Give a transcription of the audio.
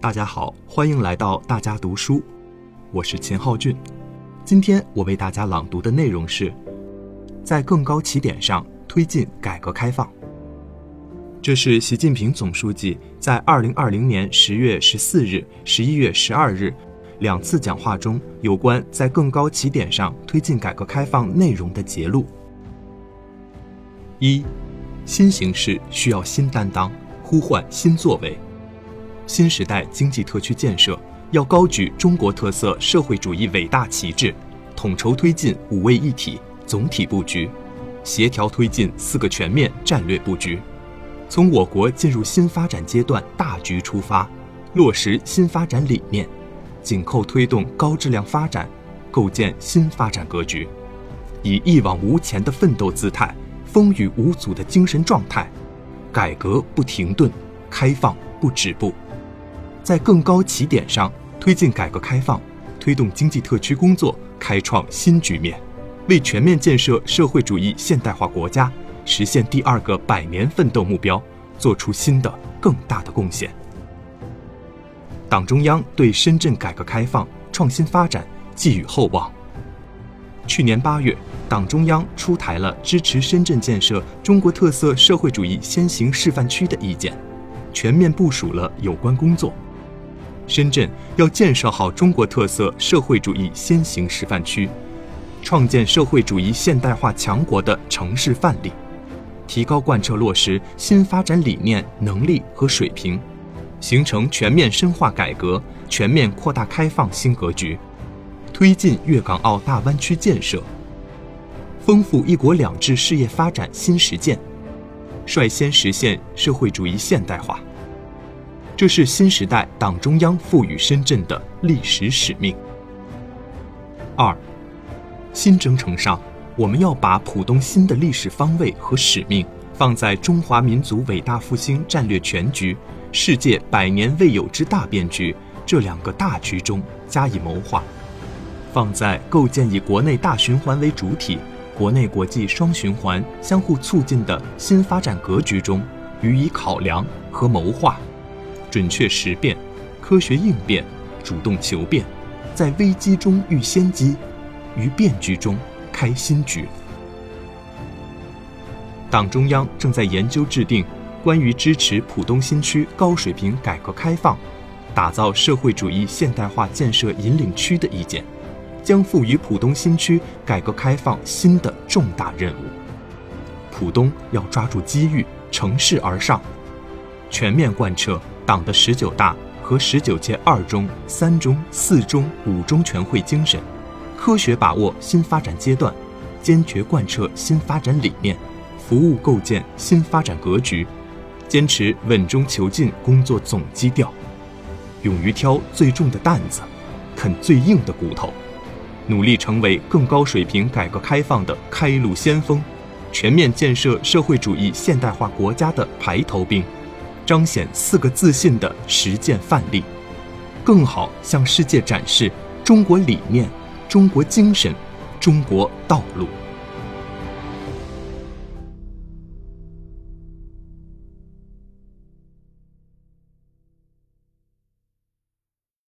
大家好，欢迎来到大家读书，我是秦浩俊。今天我为大家朗读的内容是：在更高起点上推进改革开放。这是习近平总书记在二零二零年十月十四日、十一月十二日两次讲话中有关在更高起点上推进改革开放内容的节录。一，新形势需要新担当，呼唤新作为。新时代经济特区建设要高举中国特色社会主义伟大旗帜，统筹推进五位一体总体布局，协调推进四个全面战略布局。从我国进入新发展阶段大局出发，落实新发展理念，紧扣推动高质量发展，构建新发展格局，以一往无前的奋斗姿态、风雨无阻的精神状态，改革不停顿，开放不止步，在更高起点上推进改革开放，推动经济特区工作开创新局面，为全面建设社会主义现代化国家。实现第二个百年奋斗目标，做出新的更大的贡献。党中央对深圳改革开放创新发展寄予厚望。去年八月，党中央出台了支持深圳建设中国特色社会主义先行示范区的意见，全面部署了有关工作。深圳要建设好中国特色社会主义先行示范区，创建社会主义现代化强国的城市范例。提高贯彻落实新发展理念能力和水平，形成全面深化改革、全面扩大开放新格局，推进粤港澳大湾区建设，丰富“一国两制”事业发展新实践，率先实现社会主义现代化。这是新时代党中央赋予深圳的历史使命。二，新征程上。我们要把浦东新的历史方位和使命放在中华民族伟大复兴战略全局、世界百年未有之大变局这两个大局中加以谋划，放在构建以国内大循环为主体、国内国际双循环相互促进的新发展格局中予以考量和谋划，准确识变、科学应变、主动求变，在危机中遇先机，于变局中。开新局。党中央正在研究制定关于支持浦东新区高水平改革开放、打造社会主义现代化建设引领区的意见，将赋予浦东新区改革开放新的重大任务。浦东要抓住机遇，乘势而上，全面贯彻党的十九大和十九届二中、三中、四中、五中全会精神。科学把握新发展阶段，坚决贯彻新发展理念，服务构建新发展格局，坚持稳中求进工作总基调，勇于挑最重的担子，啃最硬的骨头，努力成为更高水平改革开放的开路先锋，全面建设社会主义现代化国家的排头兵，彰显四个自信的实践范例，更好向世界展示中国理念。中国精神，中国道路。